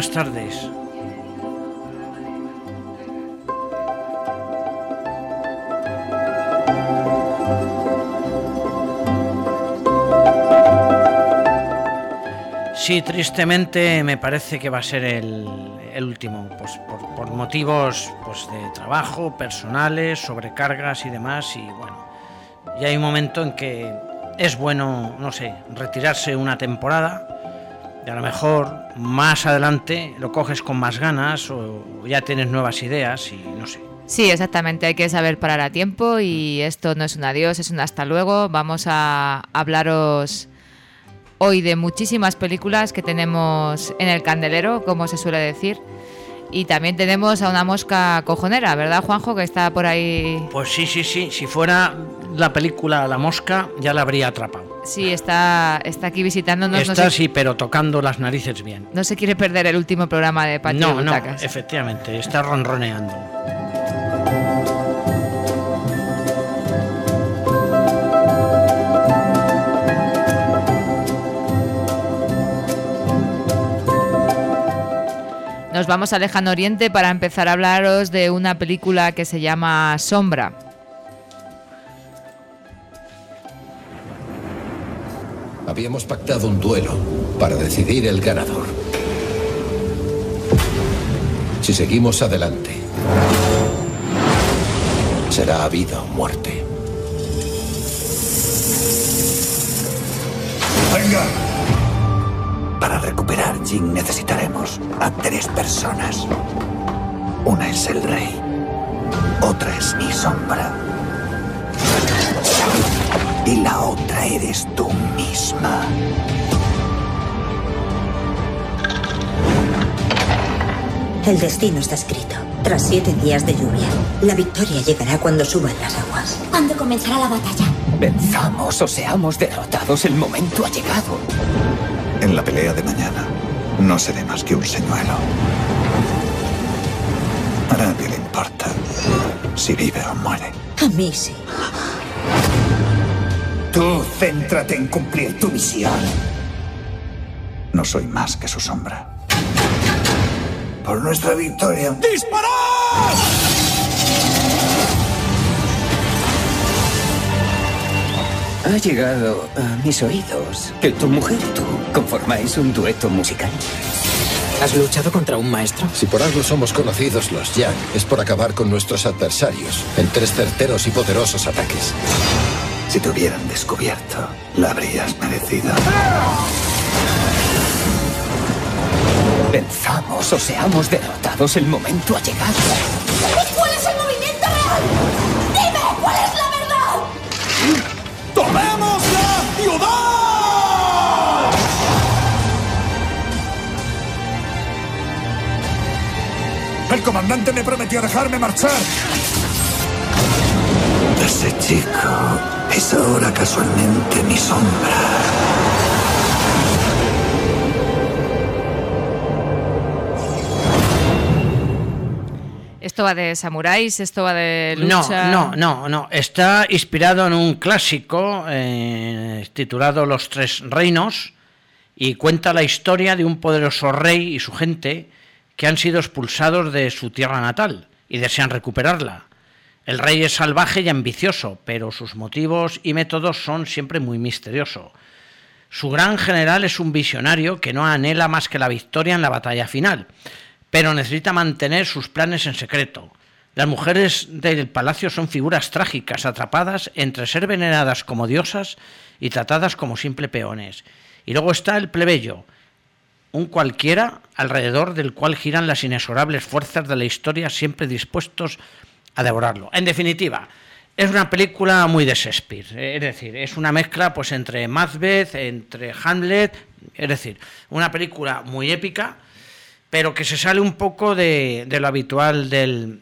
buenas tardes. Sí, tristemente me parece que va a ser el, último, pues por, motivos pues, de trabajo, personales, sobrecargas y demás. Y bueno, ya hay un momento en que es bueno, no sé, retirarse una temporada y a lo mejor más adelante lo coges con más ganas o ya tienes nuevas ideas y no sé. Sí, exactamente, hay que saber parar a tiempo y esto no es un adiós, es un hasta luego. Vamos a hablaros hoy de muchísimas películas que tenemos en el candelero, como se suele decir. Y también tenemos a una mosca cojonera, ¿verdad, Juanjo? Que está por ahí. Pues sí, sí, sí. Si fuera la película La Mosca, ya la habría atrapado. Sí, está, está aquí visitándonos. Está, sí, pero tocando las narices bien. No se quiere perder el último programa de Patio No, no, efectivamente. Está ronroneando. Nos vamos a Lejano Oriente para empezar a hablaros de una película que se llama Sombra. Habíamos pactado un duelo para decidir el ganador. Si seguimos adelante, será vida o muerte. ¡Venga! Para recuperar Jin necesitaremos a tres personas. Una es el rey. Otra es mi sombra. Y la otra eres tú misma. El destino está escrito. Tras siete días de lluvia, la victoria llegará cuando suban las aguas. ¿Cuándo comenzará la batalla? Venzamos o seamos derrotados, el momento ha llegado. En la pelea de mañana, no seré más que un señuelo. A nadie le importa si vive o muere. A mí sí. Tú céntrate en cumplir tu misión. No soy más que su sombra. Por nuestra victoria. ¡Disparad! Ha llegado a mis oídos que tu mujer y tú conformáis un dueto musical. ¿Has luchado contra un maestro? Si por algo somos conocidos los Yang, es por acabar con nuestros adversarios en tres certeros y poderosos ataques. Si te hubieran descubierto, la habrías merecido. Venzamos o seamos derrotados, el momento ha llegado. cuál es el movimiento real? ¡Dime cuál es la verdad! ¡Tomemos la ciudad! El comandante me prometió dejarme marchar. Ese chico es ahora casualmente mi sombra. ¿Esto va de samuráis? ¿Esto va de lucha? No, no, no, no. Está inspirado en un clásico eh, titulado Los Tres Reinos y cuenta la historia de un poderoso rey y su gente que han sido expulsados de su tierra natal y desean recuperarla. El rey es salvaje y ambicioso, pero sus motivos y métodos son siempre muy misteriosos. Su gran general es un visionario que no anhela más que la victoria en la batalla final pero necesita mantener sus planes en secreto. Las mujeres del palacio son figuras trágicas, atrapadas entre ser veneradas como diosas y tratadas como simple peones. Y luego está el plebeyo, un cualquiera alrededor del cual giran las inexorables fuerzas de la historia siempre dispuestos a devorarlo. En definitiva, es una película muy de Shakespeare, es decir, es una mezcla pues entre Macbeth, entre Hamlet, es decir, una película muy épica pero que se sale un poco de, lo habitual del,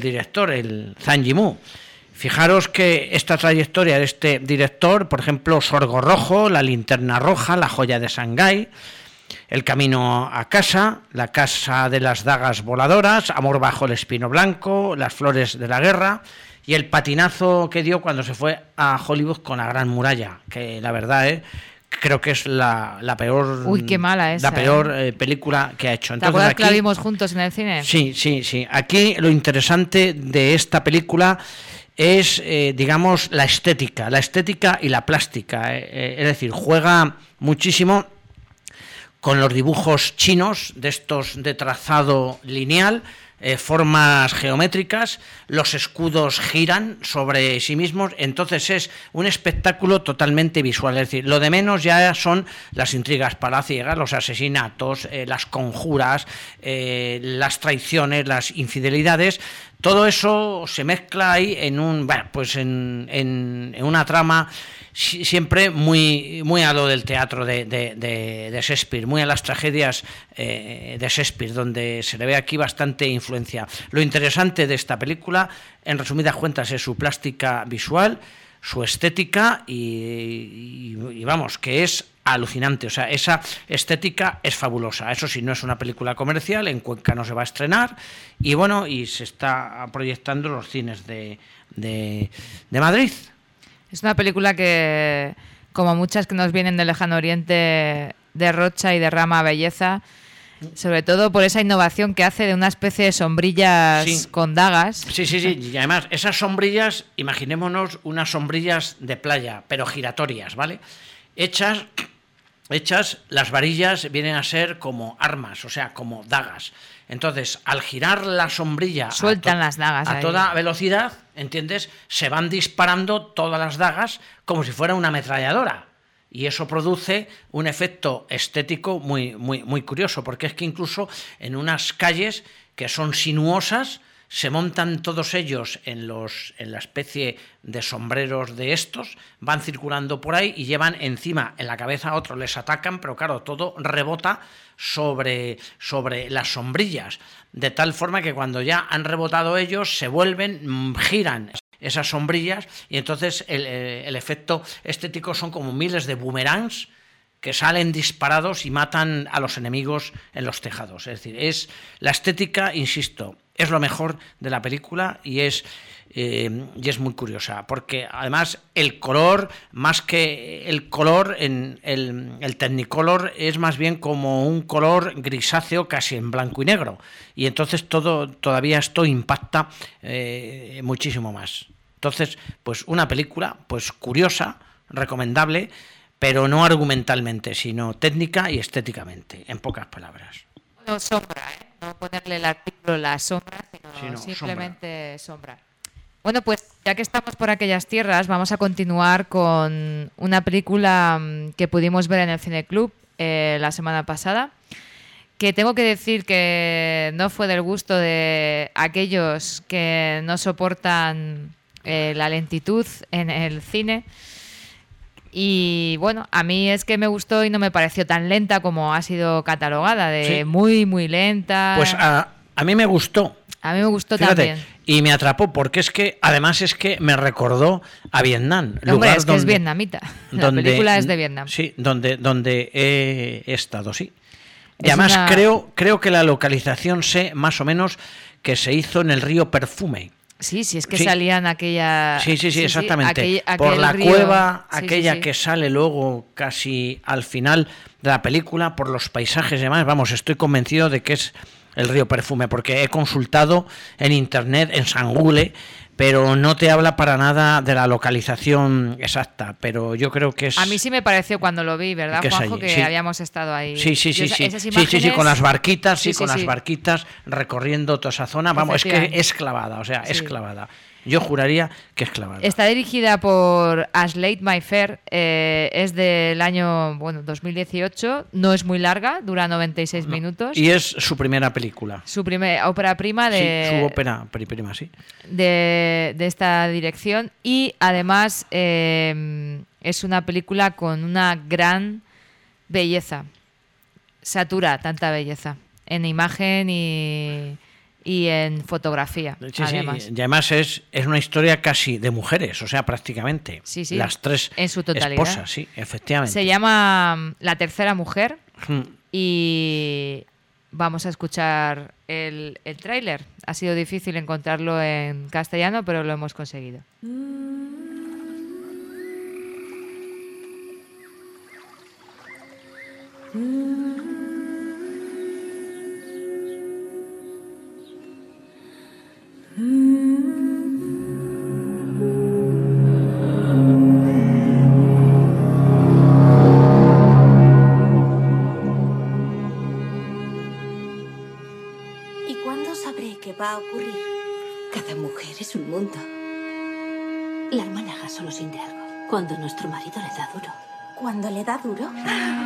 director, el Zhang Yimou. Fijaros que esta trayectoria de este director, por ejemplo, Sorgo Rojo, La Linterna Roja, La Joya de Shanghái, El Camino a Casa, La Casa de las Dagas Voladoras, Amor bajo el Espino Blanco, Las Flores de la Guerra y el patinazo que dio cuando se fue a Hollywood con la Gran Muralla, que la verdad es creo que es la, la peor. Uy, qué mala esa, La peor eh, película que ha hecho. ¿Te Entonces, que la aquí- vimos juntos en el cine? Sí, sí, sí. Aquí lo interesante de esta película es, eh, digamos, la estética, la estética y la plástica. eh, eh, es decir, juega muchísimo con los dibujos chinos, de estos de trazado lineal, eh, formas geométricas, los escudos giran sobre sí mismos, entonces es un espectáculo totalmente visual, es decir, lo de menos ya son las intrigas palaciegas, los asesinatos, eh, las conjuras, eh, las traiciones, las infidelidades, todo eso se mezcla ahí en un, pues en, en- una trama siempre muy, muy a lo del teatro de, de- de- de Shakespeare, muy a las tragedias eh, de Shakespeare, donde se le ve aquí bastante influencia. Lo interesante de esta película, en resumidas cuentas, es su plástica visual, su estética y, vamos, que es alucinante. O sea, esa estética es fabulosa. Eso sí, no es una película comercial, en Cuenca no se va a estrenar y bueno, y se está proyectando los cines de, de, de Madrid. Es una película que, como muchas que nos vienen del lejano oriente, derrocha y derrama belleza, sobre todo por esa innovación que hace de una especie de sombrillas Sí. con dagas. Sí, sí, sí. Y además, esas sombrillas, imaginémonos unas sombrillas de playa, pero giratorias, ¿vale? Hechas, hechas, las varillas vienen a ser como armas, o sea, como dagas. Entonces, al girar la sombrilla Sueltan las dagas a ahí. toda velocidad, ¿entiendes? Se van disparando todas las dagas como si fuera una ametralladora. Y eso produce un efecto estético muy, muy, muy curioso, porque es que incluso en unas calles que son sinuosas, se montan todos ellos en, los, en la especie de sombreros de estos, van circulando por ahí y llevan encima en la cabeza a otros, les atacan, pero claro, todo rebota sobre, sobre las sombrillas, de tal forma que cuando ya han rebotado ellos, se vuelven, mm, giran esas sombrillas y entonces el, eh, el efecto estético son como miles de boomerangs que salen disparados y matan a los enemigos en los tejados. Es decir, es la estética, insisto, es lo mejor de la película y es, eh, y es muy curiosa, porque además el color, más que el color, en el, el Technicolor es más bien como un color grisáceo casi en blanco y negro. Y entonces todo, todavía esto impacta eh, muchísimo más. Entonces, pues una película, pues curiosa, recomendable, pero no argumentalmente, sino técnica y estéticamente, en pocas palabras. No sombra, ¿eh? No ponerle el artículo la sombra, sino simplemente sombra. Bueno, pues ya que estamos por aquellas tierras, vamos a continuar con una película mm, que pudimos ver en el Cine Club eh, la semana pasada, que tengo que decir que no fue del gusto de aquellos que no soportan eh, la lentitud en el cine. Y bueno, a mí es que me gustó y no me pareció tan lenta como ha sido catalogada, de Sí. muy, muy lenta. Pues a, a mí me gustó. A mí me gustó Fíjate, también. y me atrapó porque es que además es que me recordó a Vietnam. Hombre, lugar es que es donde- vietnamita. La donde- película es de Vietnam. Sí, donde, donde he estado, sí. Y Es además una- creo, creo que la localización sé más o menos que se hizo en el río Perfume. Sí, sí, es que Sí. salían aquella... Sí, sí, sí, exactamente. aquel- Por la río. cueva, aquella que sale luego casi al final de la película, por los paisajes y demás. Vamos, estoy convencido de que es el río Perfume, porque he consultado en internet, en Sangule, pero no te habla para nada de la localización exacta. Pero yo creo que es. A mí sí me pareció cuando lo vi, ¿verdad, Que Juanjo? Que sí. habíamos estado ahí. Sí, sí, sí, sí. esas Sí, sí, sí, imágenes- con las barquitas, sí, Sí, con las barquitas recorriendo toda esa zona. Vamos, es que es clavada, o sea, es clavada. Yo juraría que es clavada. Está dirigida por As Late My Fair, eh, es del año bueno 2018, no es muy larga, dura 96 minutos. Y es su primera película. Su primera ópera prima Sí, de, su ópera pri- prima, sí. de, de esta dirección y además eh, es una película con una gran belleza. Satura tanta belleza en imagen y, y en fotografía. Sí, sí, además. Y además es, es una historia casi de mujeres, o sea, prácticamente. Sí, sí, Las tres en su totalidad. esposas, sí, efectivamente. Se llama mm, La tercera mujer Mm. y vamos a escuchar el, el tráiler. Ha sido difícil encontrarlo en castellano, pero lo hemos conseguido. ¿Y cuándo sabré qué va a ocurrir? Cada mujer es un mundo. La hermana Has solo siente algo. Cuando nuestro marido le da duro. ¿Cuándo le da duro?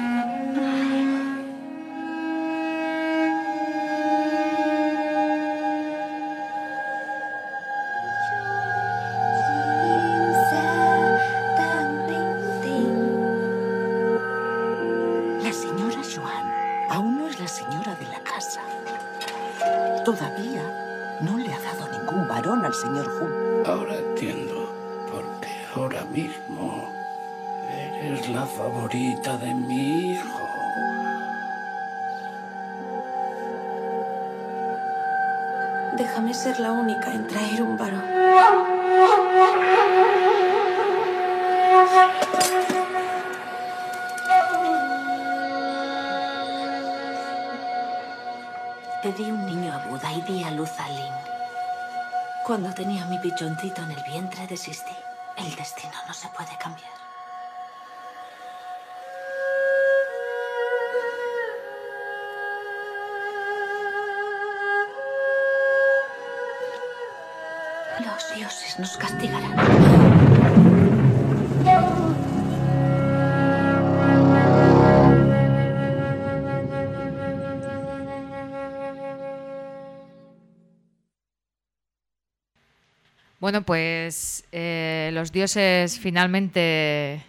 Cuando tenía mi pichoncito en el vientre desistí. El destino no se puede cambiar. Los dioses nos castigarán. Bueno, pues eh, los dioses finalmente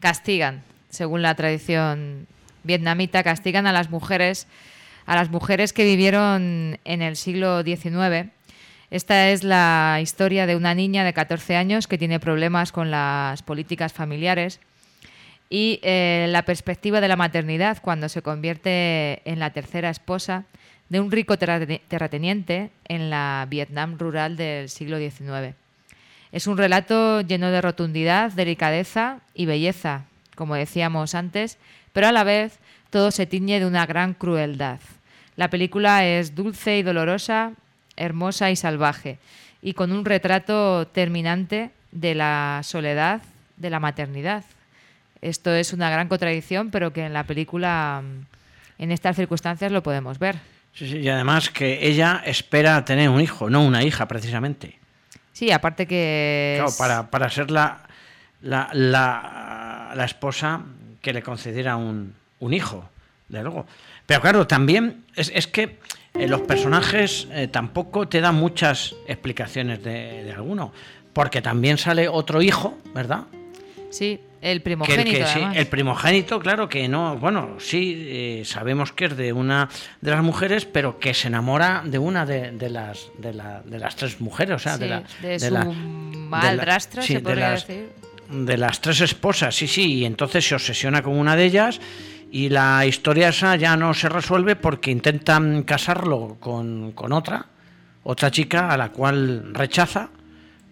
castigan, según la tradición vietnamita, castigan a las mujeres, a las mujeres que vivieron en el siglo XIX. Esta es la historia de una niña de 14 años que tiene problemas con las políticas familiares y eh, la perspectiva de la maternidad cuando se convierte en la tercera esposa de un rico terrate- terrateniente en la Vietnam rural del siglo XIX. Es un relato lleno de rotundidad, delicadeza y belleza, como decíamos antes, pero a la vez todo se tiñe de una gran crueldad. La película es dulce y dolorosa, hermosa y salvaje, y con un retrato terminante de la soledad de la maternidad. Esto es una gran contradicción, pero que en la película, en estas circunstancias, lo podemos ver. Sí, sí, y además que ella espera tener un hijo, no una hija, precisamente. Sí, aparte que... Claro, para, para ser la, la, la, la esposa que le concediera un, un hijo, de luego. Pero claro, también es, es que eh, los personajes eh, tampoco te dan muchas explicaciones de, de alguno. Porque también sale otro hijo, ¿verdad? Sí, el Que primogénito. el, que sí, además. el primogénito, claro que no, bueno, sí, eh, sabemos que es de una de las mujeres, pero que se enamora de una de, de las de, la- de las tres mujeres, o sea, de la de la- su sí, se de podría las- decir. de las tres esposas, sí, sí, y entonces se obsesiona con una de ellas y la historia esa ya no se resuelve porque intentan casarlo con, con otra, otra chica a la cual rechaza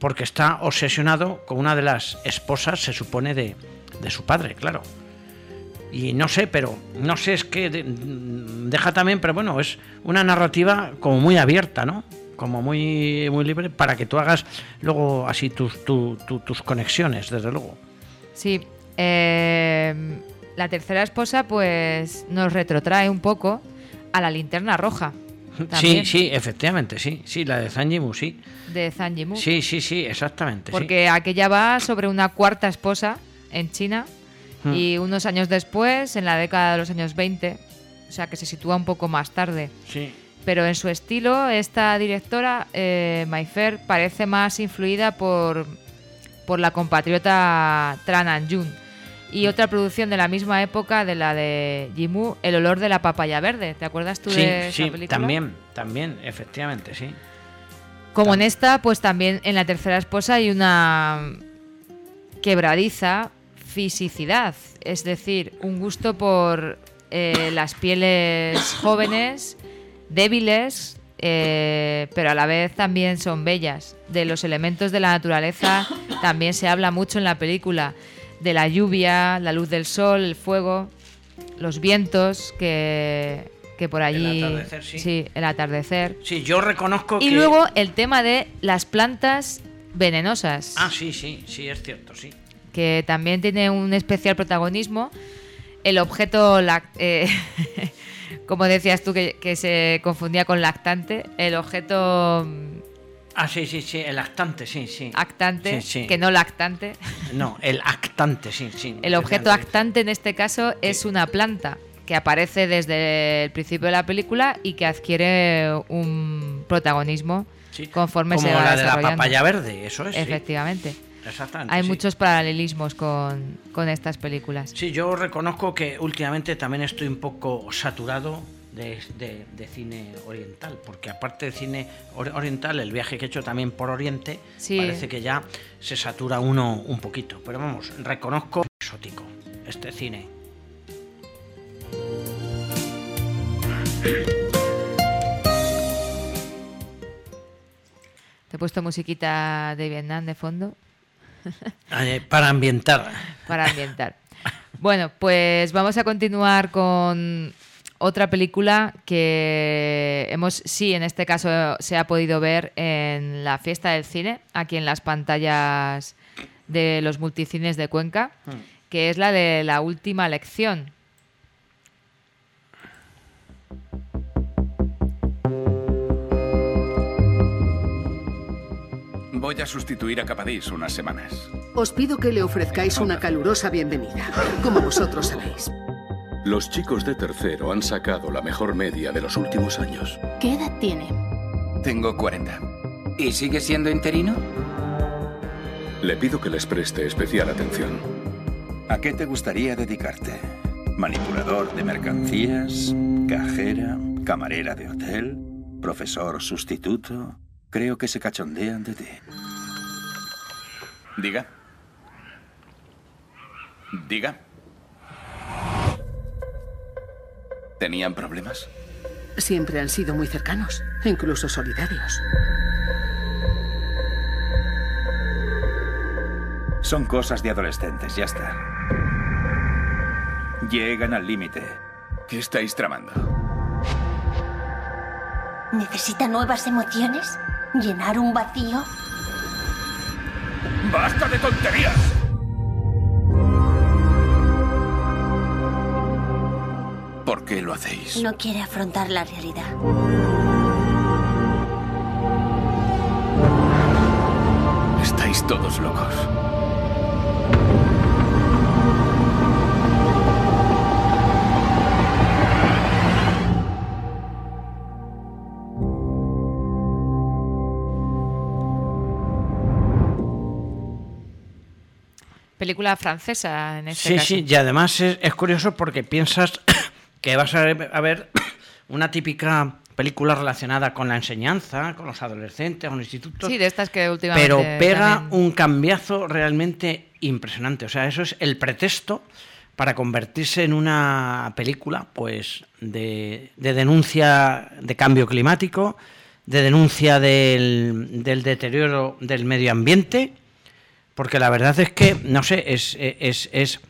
porque está obsesionado con una de las esposas, se supone, de, de su padre, claro. Y no sé, pero no sé, es que de- deja también, pero bueno, es una narrativa como muy abierta, ¿no? Como muy, muy libre para que tú hagas luego así tus, tu- tu- tus conexiones, desde luego. Sí. eh, la tercera esposa, pues, nos retrotrae un poco a la linterna roja. También, Sí, sí, efectivamente, sí, sí, la de Zanjimu, sí. De Zhang Yimou. Sí, sí, sí, exactamente. sí. Porque aquella va sobre una cuarta esposa en China Hmm. y unos años después, en la década de los años 20, o sea que se sitúa un poco más tarde. Sí. Pero en su estilo, esta directora, eh, Mayfair, parece más influida por, por la compatriota Tran An-jun. Y otra producción de la misma época, de la de Jimu, El olor de la papaya verde. ¿Te acuerdas tú Sí, de esa sí, película? también, también, efectivamente, sí. Como en esta, pues también en la tercera esposa hay una quebradiza fisicidad, es decir, un gusto por eh, las pieles jóvenes, débiles, eh, pero a la vez también son bellas. De los elementos de la naturaleza también se habla mucho en la película, de la lluvia, la luz del sol, el fuego. los vientos que, que por allí... El atardecer, sí. el atardecer. Sí, yo reconozco y que... luego el tema de las plantas venenosas. Ah, sí, sí, sí, es cierto, sí. Que también tiene un especial protagonismo. El objeto, lac- eh, como decías tú, que, que se confundía con lactante, el objeto mm, Ah, sí, sí, sí, el actante, sí, sí. actante, Sí, sí. que no lactante. No, el actante, sí, sí. El objeto actante en este caso es una planta que aparece desde el principio de la película y que adquiere un protagonismo conforme Como se va la de la papaya verde, eso es. Efectivamente. Exactamente. Hay sí. muchos paralelismos con, con estas películas. Sí, yo reconozco que últimamente también estoy un poco saturado de, de- de cine oriental, porque aparte de cine or- oriental, el viaje que he hecho también por Oriente, Sí. parece que ya se satura uno un poquito. Pero vamos, reconozco exótico este cine. Te he puesto musiquita de Vietnam de fondo Eh, para ambientar. para ambientar. Bueno, pues vamos a continuar con otra película que hemos, sí, en este caso se ha podido ver en la fiesta del cine, aquí en las pantallas de los multicines de Cuenca, que es la de la última lección. Voy a sustituir a Capadís unas semanas. Os pido que le ofrezcáis una calurosa bienvenida, como vosotros sabéis. Los chicos de tercero han sacado la mejor media de los últimos años. ¿Qué edad tiene? Tengo 40. ¿Y sigue siendo interino? Le pido que les preste especial atención. ¿A qué te gustaría dedicarte? ¿Manipulador de mercancías? ¿Cajera? ¿Camarera de hotel? ¿Profesor sustituto? Creo que se cachondean de ti. Diga. Diga. ¿Tenían problemas? Siempre han sido muy cercanos, incluso solidarios. Son cosas de adolescentes, ya está. Llegan al límite. ¿Qué estáis tramando? ¿Necesita nuevas emociones? ¿Llenar un vacío? ¡Basta de tonterías! Qué lo hacéis? No quiere afrontar la realidad. Estáis todos locos. Película francesa en este Sí, caso. sí, y además es, es curioso porque piensas que vas a ver, a ver una típica película relacionada con la enseñanza, con los adolescentes, con los institutos. Sí, de estas que últimamente Pero pega también- un cambiazo realmente impresionante. O sea, eso es el pretexto para convertirse en una película pues de, de denuncia de cambio climático, de denuncia del, del deterioro del medio ambiente, porque la verdad es que, no sé, es, es, es,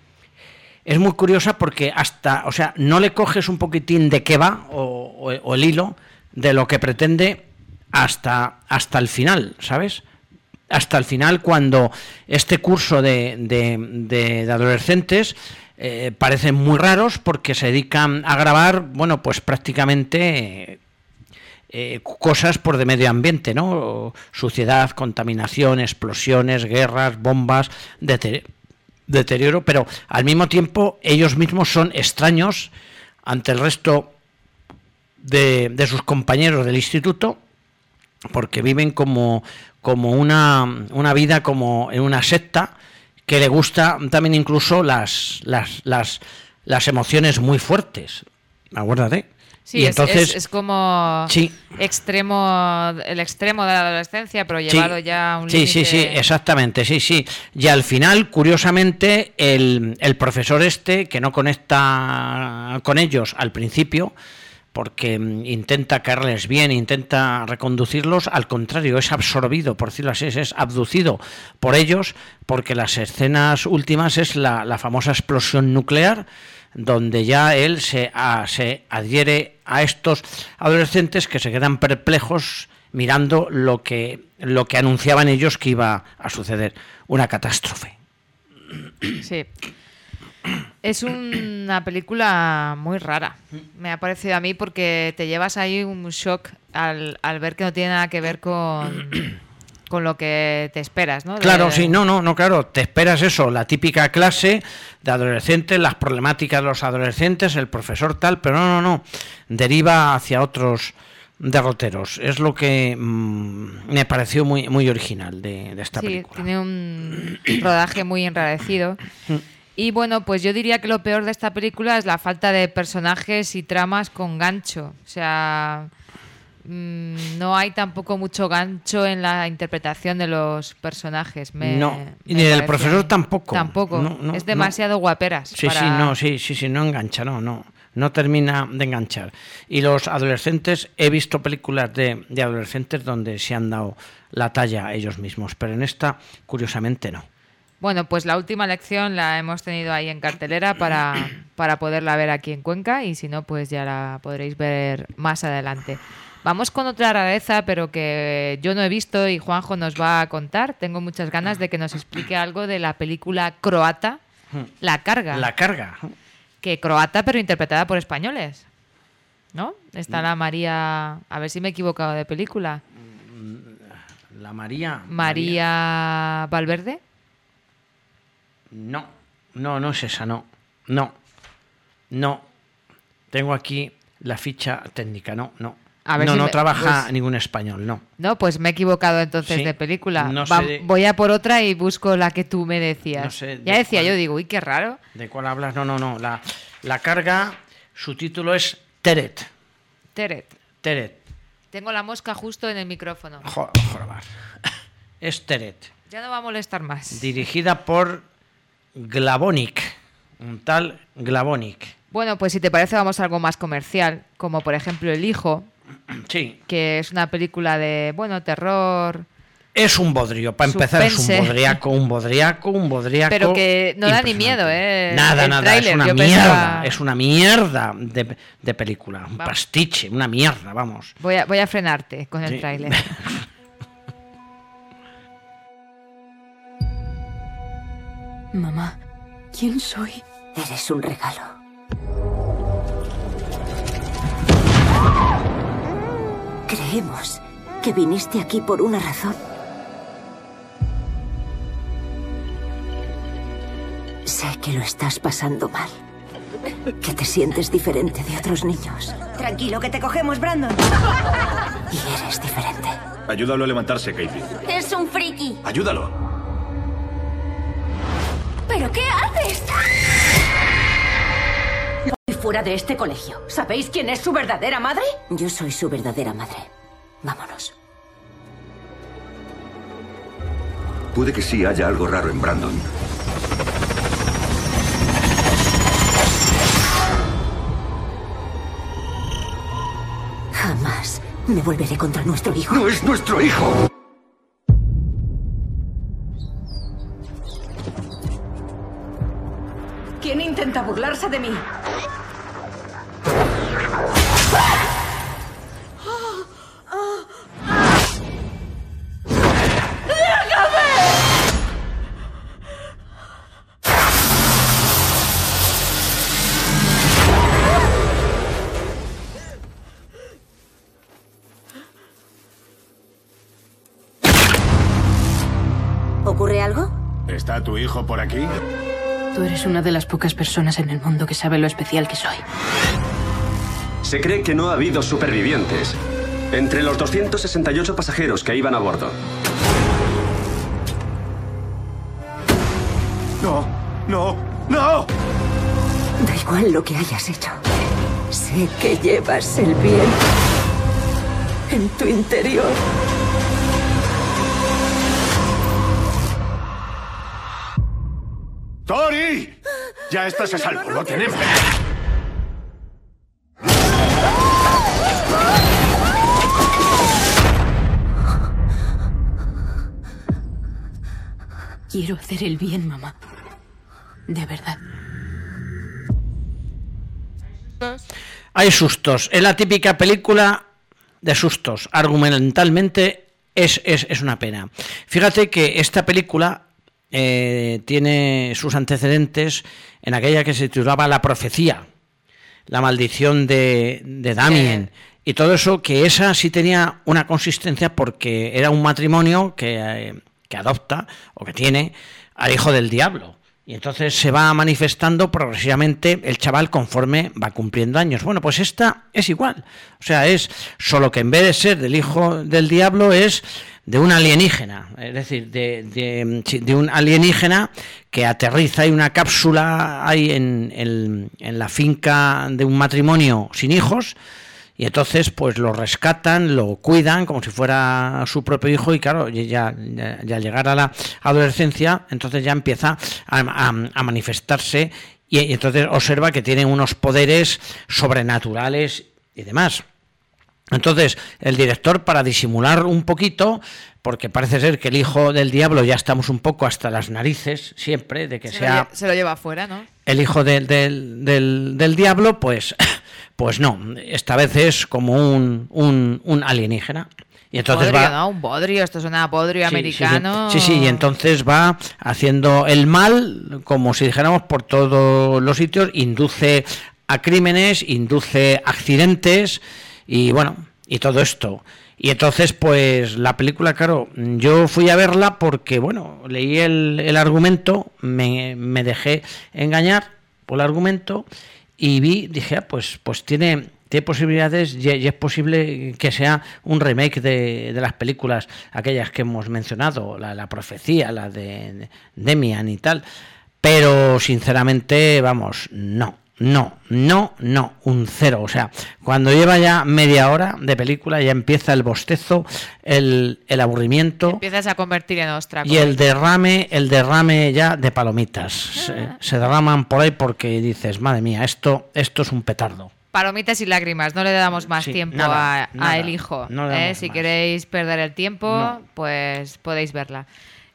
es muy curiosa porque hasta, o sea, no le coges un poquitín de qué va o, el hilo de lo que pretende hasta, hasta el final, ¿sabes? Hasta el final cuando este curso de, de- de- adolescentes eh, parecen muy raros porque se dedican a grabar, bueno, pues prácticamente eh, cosas por de medio ambiente, ¿no? Suciedad, contaminación, explosiones, guerras, bombas, deter- deterioro, pero al mismo tiempo ellos mismos son extraños ante el resto de, de sus compañeros del instituto porque viven como, como una, una vida como en una secta que le gusta también incluso las, las, las, las emociones muy fuertes. Acuérdate. Sí, y es, entonces, es- es como Sí. extremo, el extremo de la adolescencia, pero llevado ya a un sí, sí, sí, límite- exactamente, sí, sí. Y al final, curiosamente, el, el profesor este, que no conecta con ellos al principio, porque mm, intenta caerles bien, intenta reconducirlos, al contrario, es absorbido, por decirlo así, es abducido por ellos, porque las escenas últimas es la, la famosa explosión nuclear, donde ya él se, se adhiere a estos adolescentes que se quedan perplejos mirando lo que, lo que anunciaban ellos que iba a suceder, una catástrofe. Sí. Es una película muy rara, me ha parecido a mí, porque te llevas ahí un shock al, al ver que no tiene nada que ver con, con lo que te esperas, ¿no? Claro, sí, no, no, no, claro, te esperas eso, la típica clase de adolescentes, las problemáticas de los adolescentes, el profesor tal, pero no, no, no, deriva hacia otros derroteros. Es lo que mm, me pareció muy, muy original de, esta sí, película. Tiene un rodaje muy enrarecido. Y bueno, pues yo diría que lo peor de esta película es la falta de personajes y tramas con gancho. O sea, mm, no hay tampoco mucho gancho en la interpretación de los personajes. Me, no, y ni del profesor tampoco. Tampoco. No, no, es no. demasiado guaperas. Sí, para- sí, no, sí, sí, sí, no engancha, no, no. No termina de enganchar. Y los adolescentes, he visto películas de, de adolescentes donde se han dado la talla ellos mismos, pero en esta, curiosamente, no. Bueno, pues la última lección la hemos tenido ahí en cartelera para, para poderla ver aquí en Cuenca y si no, pues ya la podréis ver más adelante. Vamos con otra rareza, pero que yo no he visto y Juanjo nos va a contar. Tengo muchas ganas de que nos explique algo de la película croata, La Carga. La carga. Que croata, pero interpretada por españoles. ¿No? Está la María. A ver si me he equivocado de película. La María. María Valverde. No, no, no es esa, no. No, no. Tengo aquí la ficha técnica, no, no. A ver no, si no me- trabaja pues- ningún español, no. No, pues me he equivocado entonces Sí, de película. no Va- sé de- Voy a por otra y busco la que tú me decías. No sé de ya decía cuál. yo, digo, uy, qué raro. ¿De cuál hablas? No, no, no. La, la carga, su título es Teret. Teret. Teret. Tengo la mosca justo en el micrófono. Jo- joder. Es Teret. Ya no va a molestar más. Dirigida por Glavonic. Un tal Glavonic. Bueno, pues si te parece, vamos a algo más comercial, como por ejemplo El Hijo, Sí. que es una película de, bueno, terror, Es un bodrio. Para empezar, es un bodriaco, un bodriaco, un bodriaco. pero que no da ni miedo, ¿eh? Nada, El nada, es una mierda, pensaba- es una mierda de, de película, un pastiche, una mierda, vamos. Voy a, voy a frenarte con el Sí. tráiler. Mamá, ¿quién soy? Eres un regalo. Creemos que viniste aquí por una razón. Sé que lo estás pasando mal. Que te sientes diferente de otros niños. Tranquilo, que te cogemos, Brandon. Y eres diferente. Ayúdalo a levantarse, Caitlin. Es un friki. Ayúdalo. ¿Pero qué haces? Fuera de este colegio. ¿Sabéis quién es su verdadera madre? Yo soy su verdadera madre. Vámonos. Puede que sí haya algo raro en Brandon. Jamás me volveré contra nuestro hijo. ¡No es nuestro hijo! ¿Quién intenta burlarse de mí? ¿Está tu hijo por aquí? Tú eres una de las pocas personas en el mundo que sabe lo especial que soy. Se cree que no ha habido supervivientes entre los 268 pasajeros que iban a bordo. No, no, no. Da igual lo que hayas hecho. Sé que llevas el bien en tu interior. Ya estás a salvo, lo tenemos. Quiero hacer el bien, mamá. De verdad. Hay sustos. Es la típica película de sustos. Argumentalmente es, es, una pena. Fíjate que esta película eh, tiene sus antecedentes en aquella que se titulaba La profecía, la maldición de, de Damien. Y todo eso, que esa sí tenía una consistencia porque era un matrimonio que, eh, que adopta o que tiene al hijo del diablo. Y entonces se va manifestando progresivamente el chaval conforme va cumpliendo años. Bueno, pues esta es igual. O sea, es solo que en vez de ser del hijo del diablo es de un alienígena. Es decir, de, de, un alienígena que aterriza y una cápsula hay en, en, la finca de un matrimonio sin hijos y entonces pues lo rescatan, lo cuidan como si fuera su propio hijo y claro, ya, ya, llegar a la adolescencia, entonces ya empieza a manifestarse y, y, entonces observa que tiene unos poderes sobrenaturales y demás. Entonces, el director, para disimular un poquito, porque parece ser que el hijo del diablo ya estamos un poco hasta las narices, siempre, de que se sea... Lo se lo lleva afuera, ¿no? El hijo del, del, del, del diablo, pues, pues no, esta vez es como un, un, un alienígena. Y entonces podrio, va... ¿no? Un bodrio, esto suena a bodrio Sí, americano. Sí, sí, sí, y entonces va haciendo el mal, como si dijéramos, por todos los sitios, induce a crímenes, induce accidentes y bueno, y todo esto. Y entonces, pues la película, claro, yo fui a verla porque, bueno, leí el, el argumento, me, me, dejé engañar por el argumento y vi, dije, ah, pues, pues tiene, tiene posibilidades y, es posible que sea un remake de, de, las películas, aquellas que hemos mencionado, la, la profecía, la de, de Demian y tal. Pero sinceramente, vamos, no. No, no, no, un cero. O sea, cuando lleva ya media hora de película ya empieza el bostezo, el, el aburrimiento. Empiezas a convertir en ostra. Y el derrame, el derrame ya de palomitas. Se, se, derraman por ahí porque dices, madre mía, esto, esto es un petardo. Palomitas y lágrimas, no le damos más sí, tiempo nada, a, nada, a, El Hijo. No ¿eh? Si más. queréis perder el tiempo, no. pues podéis verla.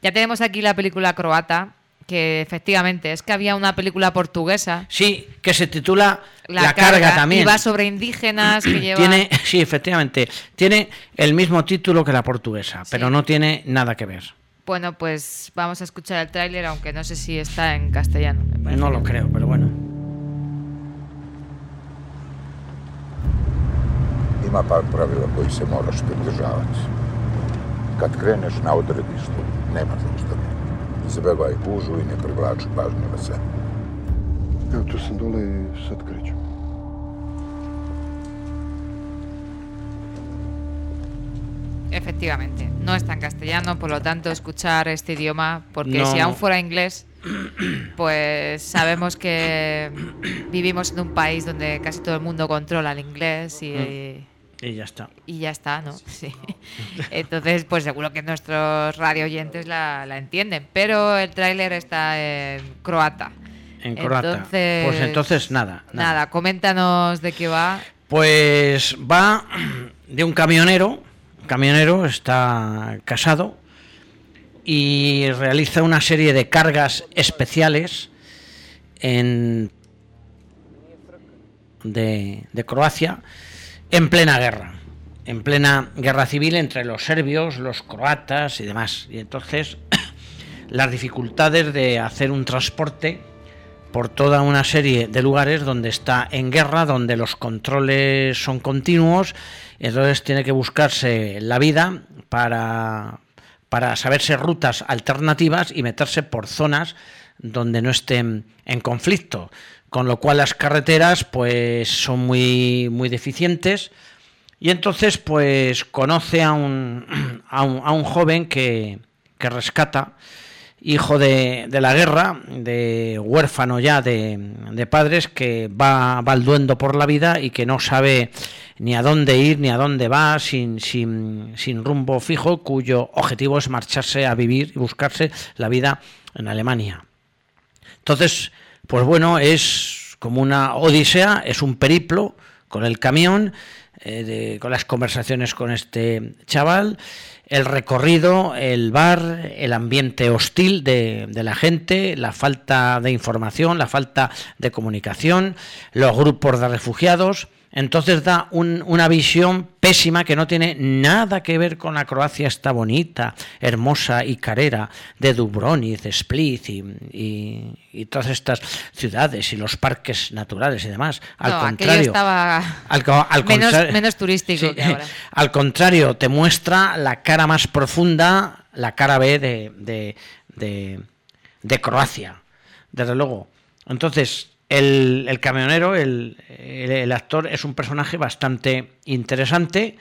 Ya tenemos aquí la película croata, que efectivamente es que había una película portuguesa. Sí, que se titula La, la carga, carga, también. Y va sobre indígenas que llevan... Tiene, sí, efectivamente. Tiene el mismo título que la portuguesa, sí. pero no tiene nada que ver. Bueno, pues vamos a escuchar el tráiler, aunque no sé si está en castellano. No lo creo, pero bueno. Kad kreneš na odredištu, nema zaustavljanja. Izbevaj gužu i ne privlači pažnju na sebe. Evo tu sam dole i sad kreću. Efectivamente, no está en castellano, por lo tanto escuchar este idioma, porque no. si aún fuera inglés, pues sabemos que vivimos en un país donde casi todo el mundo controla el inglés y... Mm. Y ya está. Y ya está, ¿no? Sí. Entonces, pues seguro que nuestros radio oyentes la, la entienden. Pero el tráiler está en croata. En croata. Entonces, pues entonces nada, nada. Nada, coméntanos de qué va. Pues va de un camionero. Camionero está casado y realiza una serie de cargas especiales en de, de Croacia en plena guerra, en plena guerra civil entre los serbios, los croatas y demás. Y entonces las dificultades de hacer un transporte por toda una serie de lugares donde está en guerra, donde los controles son continuos, entonces tiene que buscarse la vida para, para saberse rutas alternativas y meterse por zonas donde no estén en conflicto con lo cual las carreteras pues son muy muy deficientes. Y entonces pues conoce a un, a un, a un joven que, que, rescata hijo de, de, la guerra de huérfano ya de, de padres que va balduendo por la vida y que no sabe ni a dónde ir ni a dónde va sin, sin, sin rumbo fijo cuyo objetivo es marcharse a vivir y buscarse la vida en Alemania. Entonces pues bueno, es como una odisea, es un periplo con el camión eh, con las conversaciones con este chaval, el recorrido, el bar, el ambiente hostil de la gente, la falta de información, la falta de comunicación, los grupos de refugiados. Entonces da un- una visión pésima que no tiene nada que ver con la Croacia esta bonita, hermosa y carera de Dubrovnik, de Split y, y- y todas estas ciudades y los parques naturales y demás. Al No, contrario, estaba al, menos, contrario- menos turístico Sí, que ahora. al contrario, te muestra la cara más profunda, la cara B de, de, de- de Croacia, desde luego. Entonces, el, camionero, el, el- actor, es un personaje bastante interesante,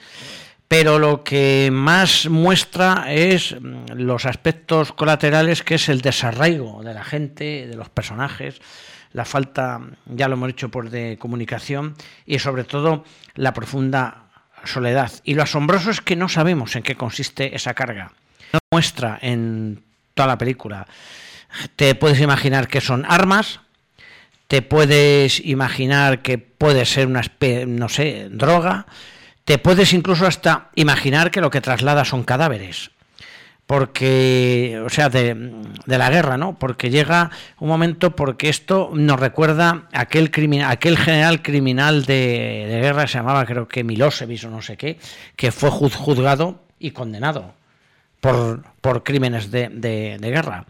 pero lo que más muestra es mm, los aspectos colaterales, que es el desarraigo de la gente, de los personajes, la falta, ya lo hemos dicho, por de comunicación y sobre todo la profunda soledad. Y lo asombroso es que no sabemos en qué consiste esa carga. No muestra en toda la película. Te puedes imaginar que son armas, te puedes imaginar que puede ser una no sé, droga, te puedes incluso hasta imaginar que lo que traslada son cadáveres. Porque, o sea, de, la guerra, ¿no? Porque llega un momento, porque esto nos recuerda a aquel, aquel general criminal de, guerra, se llamaba creo que Milosevic o no sé qué, que fue juz- juzgado y condenado por, por crímenes de- de guerra.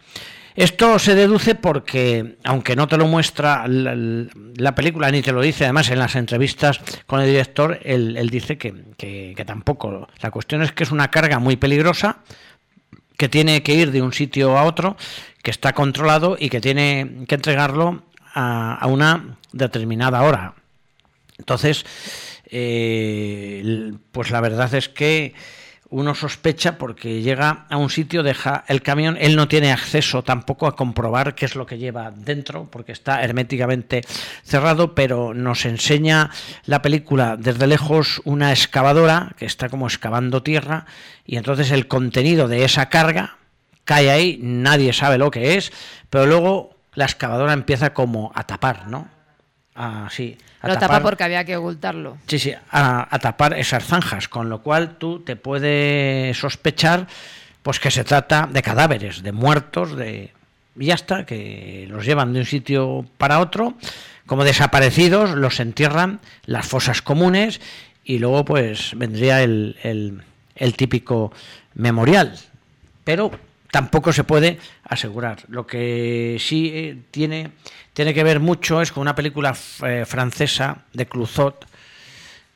Esto se deduce porque, aunque no te lo muestra la, la película, ni te lo dice, además en las entrevistas con el director, él, dice que, tampoco. La cuestión es que es una carga muy peligrosa, que tiene que ir de un sitio a otro, que está controlado y que tiene que entregarlo a, a una determinada hora. Entonces, eh, pues la verdad es que uno sospecha porque llega a un sitio, deja el camión, él no tiene acceso tampoco a comprobar qué es lo que lleva dentro, porque está herméticamente cerrado, pero nos enseña la película desde lejos una excavadora que está como excavando tierra y entonces el contenido de esa carga cae ahí, nadie sabe lo que es, pero luego la excavadora empieza como a tapar, ¿no? A, sí, a Lo tapa porque había que ocultarlo. Sí, sí, a, a tapar esas zanjas, con lo cual tú te puedes sospechar pues que se trata de cadáveres, de muertos, de y ya está, que los llevan de un sitio para otro, como desaparecidos, los entierran, las fosas comunes, y luego pues vendría el, el- el típico memorial. Pero tampoco se puede asegurar. Lo que sí eh, tiene, tiene que ver mucho es con una película eh, francesa de Clouzot,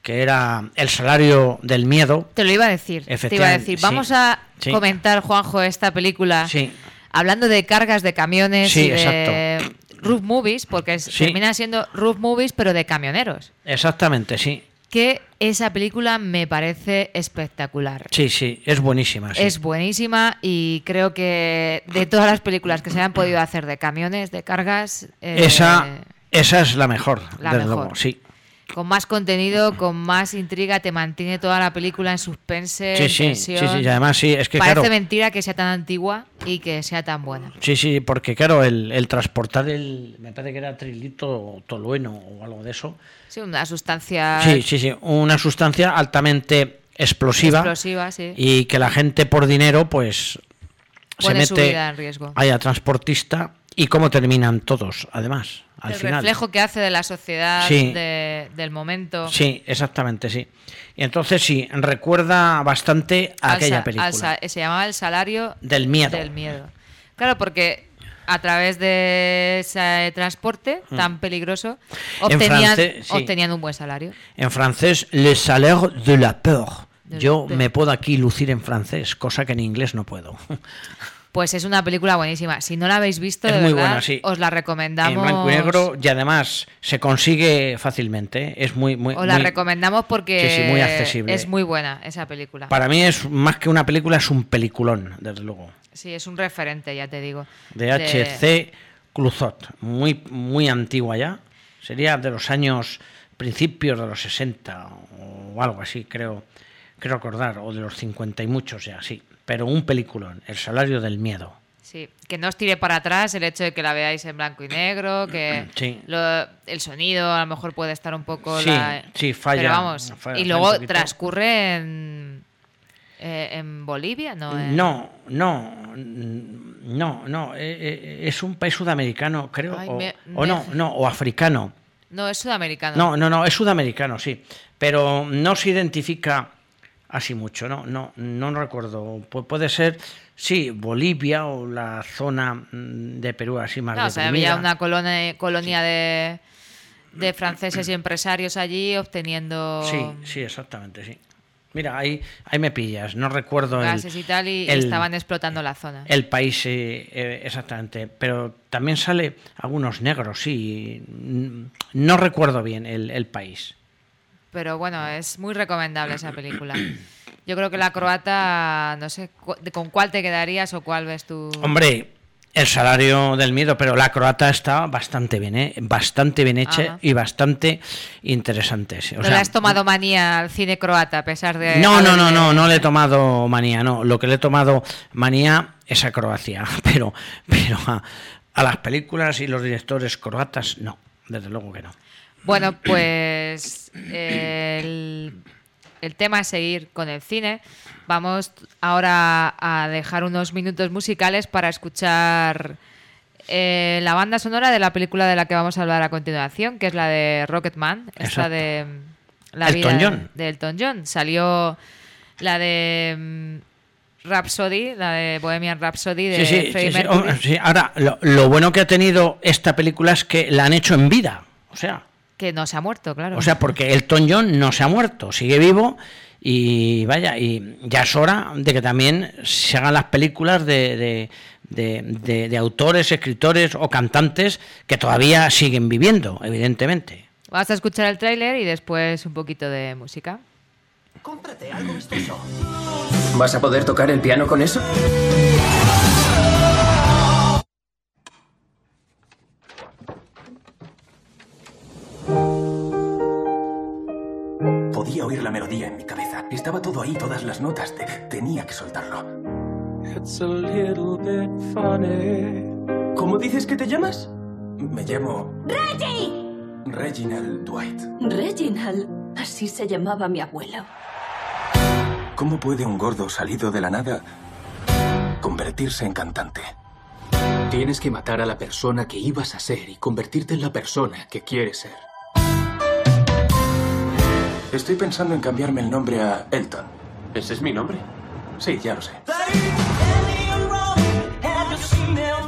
que era El salario del miedo. Te lo iba a decir. Te iba a decir. sí. Vamos a Sí. comentar, Juanjo, esta película. Sí. Hablando de cargas de camiones y de roof movies, porque termina siendo roof movies, pero de camioneros. Exactamente, sí. Que esa película me parece espectacular. Sí, sí, es buenísima. sí. Es buenísima y creo que de todas las películas que se han podido hacer de camiones, de cargas, eh, esa, esa es la mejor, la desde mejor. luego, sí. Con más contenido, con más intriga, te mantiene toda la película en suspense, Sí, sí, sí, sí, y además sí, es que Parece claro. mentira que sea tan antigua y que sea tan buena. Sí, sí, porque claro, el, el transportar el, me parece que era trilito tolueno o algo de eso. Sí, una sustancia Sí, sí, sí, una sustancia altamente explosiva, explosiva, sí. y que la gente por dinero pues Pone se su mete vida en riesgo. haya transportista y cómo terminan todos, además, al el final. reflejo que hace de la sociedad Sí. de- del momento. Sí, exactamente, sí. Y entonces sí, recuerda bastante a Al aquella película. al se llamaba El salario Del miedo. del miedo. Claro, porque a través de ese transporte Mm. tan peligroso En obtenían, francés, sí. obtenían un buen salario. En francés, le salaire de la peur. Yo me puedo aquí lucir en francés, cosa que en inglés no puedo. Pues es una película buenísima. Si no la habéis visto, Es de muy verdad, buena, sí. os la En recomendamos. blanco y negro y además se consigue fácilmente. ¿eh? Es muy, muy, os la muy- recomendamos porque Sí, sí, muy accesible. es muy buena esa película. Para mí es más que una película, es un peliculón, desde luego. Sí, es un referente, ya te digo. De H.C. Clouzot, muy, muy antigua ya. Sería de los años principios de los 60 o algo así, creo, creo recordar, o de los 50 y muchos ya, sí. Pero un peliculón, El salario del miedo. Sí, que no os tire para atrás el hecho de que la veáis en blanco y negro, que Sí. lo- el sonido a lo mejor puede estar un poco... Sí, la- sí, falla, Pero vamos, falla- y luego transcurre en, eh, en Bolivia, ¿no? En- No, no, no, no. eh, eh, es un país sudamericano, creo. Ay, o, me- o me- no, no, o africano. No, es sudamericano. No, no, no, es sudamericano, sí. Pero no se identifica así mucho, no, no, no recuerdo. Pu- puede ser, sí, Bolivia o la zona mm, de Perú así más No, o sea, deprimida. había una colonia, colonia de, de franceses y empresarios allí obteniendo Sí, sí, exactamente, sí. Mira, ahí, ahí me pillas. No recuerdo el, gases y tal y, el- estaban explotando la zona. el país eh, eh, exactamente. Pero también sale algunos negros, sí. No recuerdo bien el, el país. Pero bueno, es muy recomendable esa película. Yo creo que la croata, no sé, cu- ¿con cuál te quedarías o cuál ves tú? Hombre, el salario del miedo, pero la croata está bastante bien, ¿eh? Bastante bien hecha Ajá. y bastante interesante. O ¿No sea, le has tomado manía al cine croata a pesar de... no, no, no, no, no le he tomado manía, no. Lo que le he tomado manía es a Croacia, pero, pero a, a las películas y los directores croatas, no, desde luego que no. Bueno, pues el, el tema es seguir con el cine. Vamos ahora a dejar unos minutos musicales para escuchar eh, la banda sonora de la película de la que vamos a hablar a continuación, que es la de Rocketman, esta Exacto. de mm, la Elton vida John. de Elton John. Salió la de mm, Rhapsody, la de Bohemian Rhapsody de Sí, sí, Freddie sí, Mercury. oh. Ahora, lo, lo bueno que ha tenido esta película es que la han hecho en vida. O sea, Que no se ha muerto, claro. O sea, porque Elton John no se ha muerto, sigue vivo y vaya, y ya es hora de que también se hagan las películas de, de- de- de- de autores, escritores o cantantes que todavía siguen viviendo, evidentemente. Vamos a escuchar el tráiler y después un poquito de música. Cómprate algo vistoso. ¿Vas a poder tocar el piano con eso? Podía oír la melodía en mi cabeza. Estaba todo ahí, todas las notas. Te- tenía que soltarlo. ¿Cómo dices que te llamas? Me llamo ¡Reggie! Reginald Dwight. Reginald. Así se llamaba mi abuelo. ¿Cómo puede un gordo salido de la nada convertirse en cantante? Tienes que matar a la persona que ibas a ser y convertirte en la persona que quieres ser. Estoy pensando en cambiarme el nombre a Elton. ¿Ese es mi nombre? Sí, ya lo sé.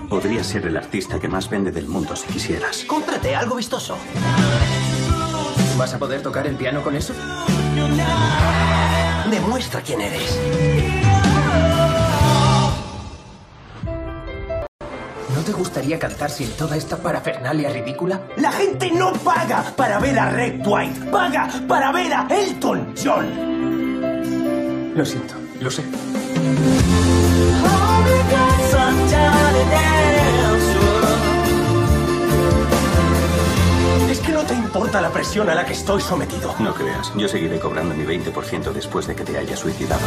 Podría ser el artista que más vende del mundo si quisieras. Cómprate algo vistoso. ¿Vas a poder tocar el piano con eso? Demuestra quién eres. Te gustaría cantar sin toda esta parafernalia ridícula? La gente no paga para ver a Red White, paga para ver a Elton John. Lo siento, lo sé. Es que no te importa la presión a la que estoy sometido. No creas, yo seguiré cobrando mi 20% después de que te hayas suicidado.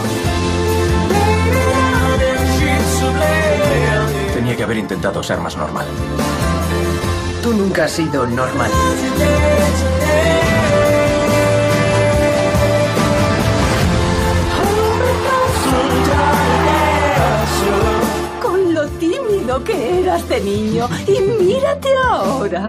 Tenía que haber intentado ser más normal. Tú nunca has sido normal. Con lo tímido que eras de niño. Y mírate ahora.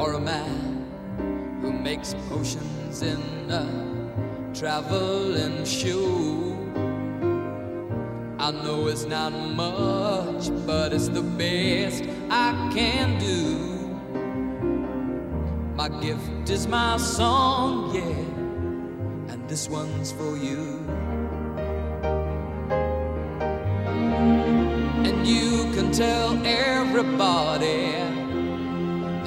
Or a man who makes potions in a traveling shoe. I know it's not much, but it's the best I can do. My gift is my song, yeah, and this one's for you. And you can tell everybody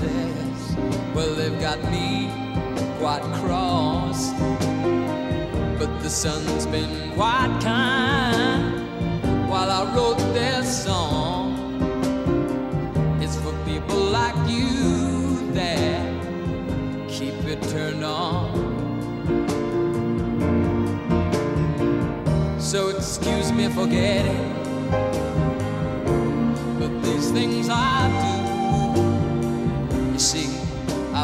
well, they've got me quite cross. But the sun's been quite kind while I wrote this song. It's for people like you that keep it turned on. So excuse me for getting, but these things I do.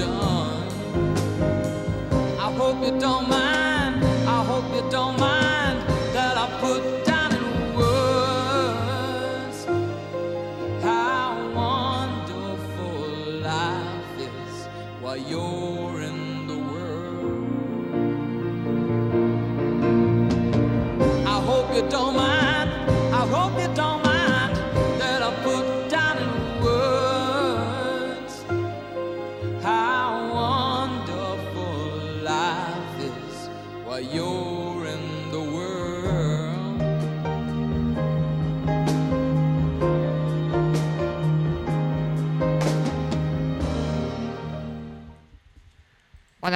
dawn.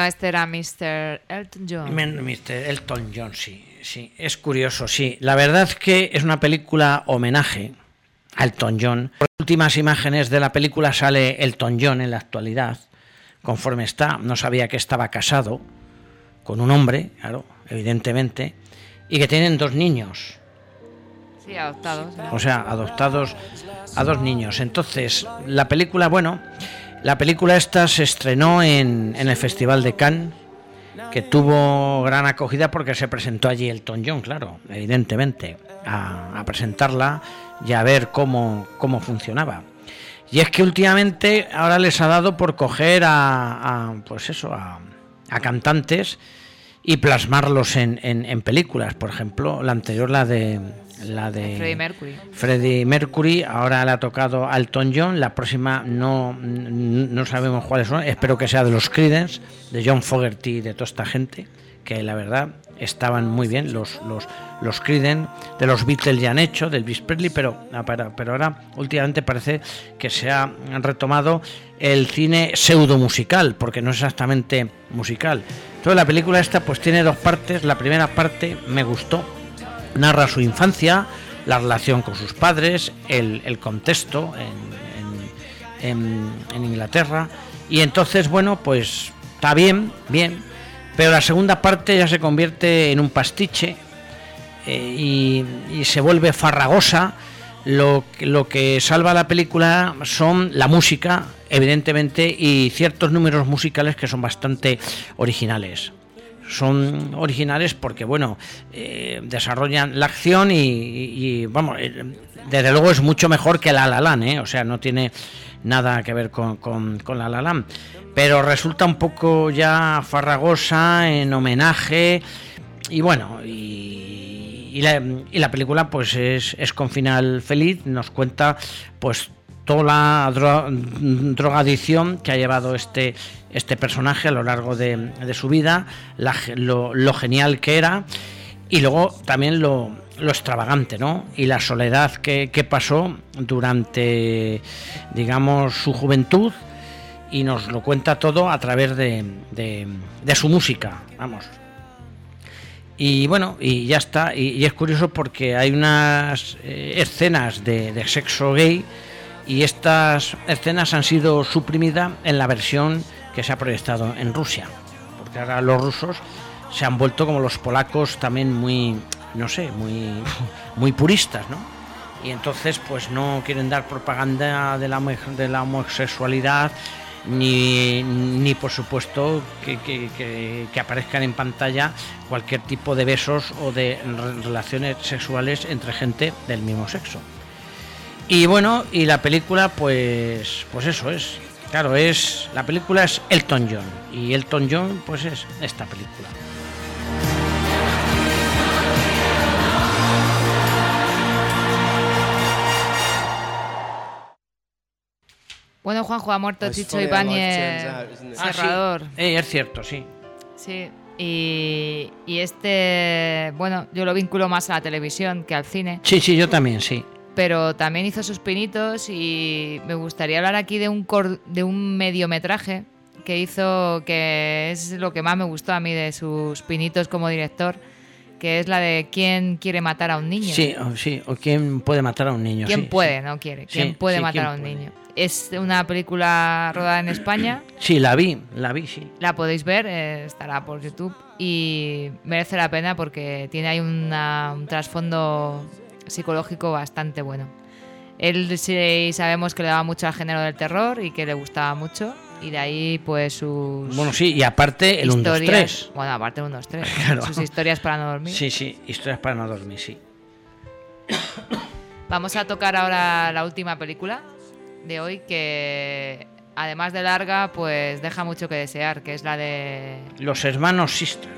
Bueno, este era Mr. Elton John. Mr. Elton John, sí, sí. Es curioso, sí. La verdad es que es una película homenaje a Elton John. Por las últimas imágenes de la película sale Elton John en la actualidad, conforme está. No sabía que estaba casado con un hombre, claro, evidentemente, y que tienen dos niños. Sí, adoptados. ¿no? O sea, adoptados a dos niños. Entonces, la película, bueno, la película esta se estrenó en, en el Festival de Cannes, que tuvo gran acogida porque se presentó allí Elton John, claro, evidentemente, a, presentarla y a ver cómo, cómo funcionaba. Y es que últimamente ahora les ha dado por coger a, a, pues eso, a, a cantantes y plasmarlos en, en- en películas. Por ejemplo, la anterior, la de la de Freddie Mercury. Freddie Mercury, ahora le ha tocado a Elton John, la próxima no, no sabemos cuáles son, espero que sea de los Creedence, de John Fogerty y de toda esta gente, que la verdad estaban muy bien, los, los, los Creedence, de los Beatles ya han hecho, del Elvis Presley, pero, ah, pero, pero ahora últimamente parece que se ha retomado el cine pseudo musical, porque no es exactamente musical. Entonces la película esta pues tiene dos partes, la primera parte me gustó, narra su infancia, la relación con sus padres, el, contexto en, Inglaterra. Y entonces, bueno, pues está bien, bien. Pero la segunda parte ya se convierte en un pastiche eh, y, se vuelve farragosa. Lo, lo que salva la película son la música, evidentemente, y ciertos números musicales que son bastante originales. Son originales porque, bueno, eh, desarrollan la acción y, y- vamos, eh, desde luego es mucho mejor que La La Land, ¿eh? o sea, no tiene nada que ver con, con, La La Land, pero resulta un poco ya farragosa en homenaje y bueno, y, y la, la película pues es, es con final feliz, nos cuenta pues toda la dro- drogadicción que ha llevado este, este personaje a lo largo de, de su vida, lo, genial que era y luego también lo, extravagante, ¿no? Y la soledad que, pasó durante, digamos, su juventud y nos lo cuenta todo a través de, su música, vamos. Y bueno, y ya está. Y, es curioso porque hay unas eh, escenas de sexo gay y estas escenas han sido suprimidas en la versión que se ha proyectado en Rusia. Porque ahora los rusos se han vuelto como los polacos también muy, no sé, muy, muy puristas, ¿no? Y entonces pues no quieren dar propaganda de la, de la homosexualidad ni, ni por supuesto que, que- que- que aparezcan en pantalla cualquier tipo de besos o de re- relaciones sexuales entre gente del mismo sexo. Y bueno, y la película, pues, pues eso es. Claro, es la película es Elton John y Elton John, pues es esta película. Bueno, Juanjo ha muerto Chicho Ibáñez? Ah, sí. cerrador. Eh, es cierto, sí. Sí, y, y este, bueno, yo lo vinculo más a la televisión que al cine, Sí, sí, yo también, sí. Pero también hizo sus pinitos y me gustaría hablar aquí de un, cor- de un mediometraje que hizo, que es lo que más me gustó a mí de sus pinitos como director, que es la de ¿Quién quiere matar a un niño? Sí, o, sí, o quién puede matar a un niño. ¿Quién sí, puede? sí. No quiere. Sí, ¿Quién puede matar ¿quién a un puede? niño? Es una película rodada en España. Sí, la vi, la vi, sí. La podéis ver, eh, estará por YouTube y merece la pena porque tiene ahí una- un trasfondo psicológico bastante bueno. Él sí sabemos que le daba mucho al género del terror y que le gustaba mucho y de ahí pues sus Bueno, sí, y aparte el 1, 2, historias- 3. Bueno, aparte el 1, 2, 3. Claro. Sus historias para no dormir. Sí, sí, historias para no dormir, sí. Vamos a tocar ahora la última película de hoy que además de larga pues deja mucho que desear, que es la de... Los hermanos Sisters.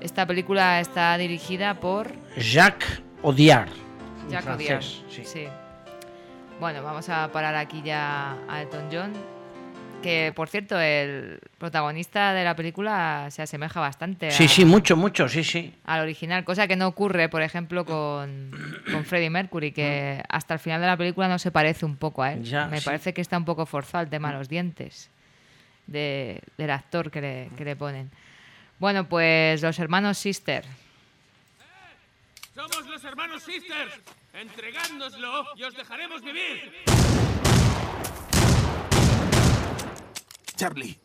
Esta película está dirigida por Jacques Audiard. Audiard. sí. Sí. Bueno, vamos a parar aquí ya a Elton John. Que por cierto, el protagonista de la película se asemeja bastante Sí, a- sí, mucho, mucho, sí, sí. al original, cosa que no ocurre, por ejemplo, con, con Freddie Mercury, que hasta el final de la película no se parece un poco a él. Ya, Me sí. parece que está un poco forzado el tema de los dientes de- del actor que le, que le ponen. Bueno, pues los hermanos Sister. Somos los hermanos Sisters. Entregádnoslo y os dejaremos vivir. Charlie,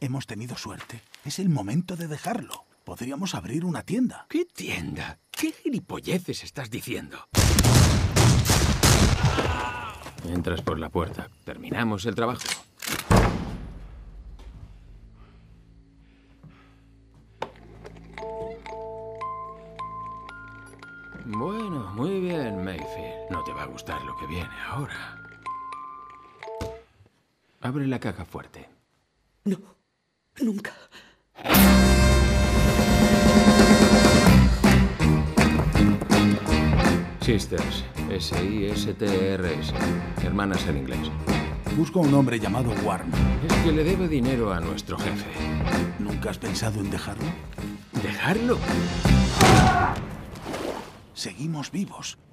hemos tenido suerte. Es el momento de dejarlo. Podríamos abrir una tienda. ¿Qué tienda? ¿Qué gilipolleces estás diciendo? Entras por la puerta. Terminamos el trabajo. Bueno, muy bien, Mayfield. No te va a gustar lo que viene ahora. Abre la caja fuerte. Nunca. Sisters. S-I-S-T-R-S. Hermanas en inglés. Busco a un hombre llamado Warren. Es que le debe dinero a nuestro jefe. ¿Nunca has pensado en dejarlo? ¿Dejarlo? Seguimos vivos.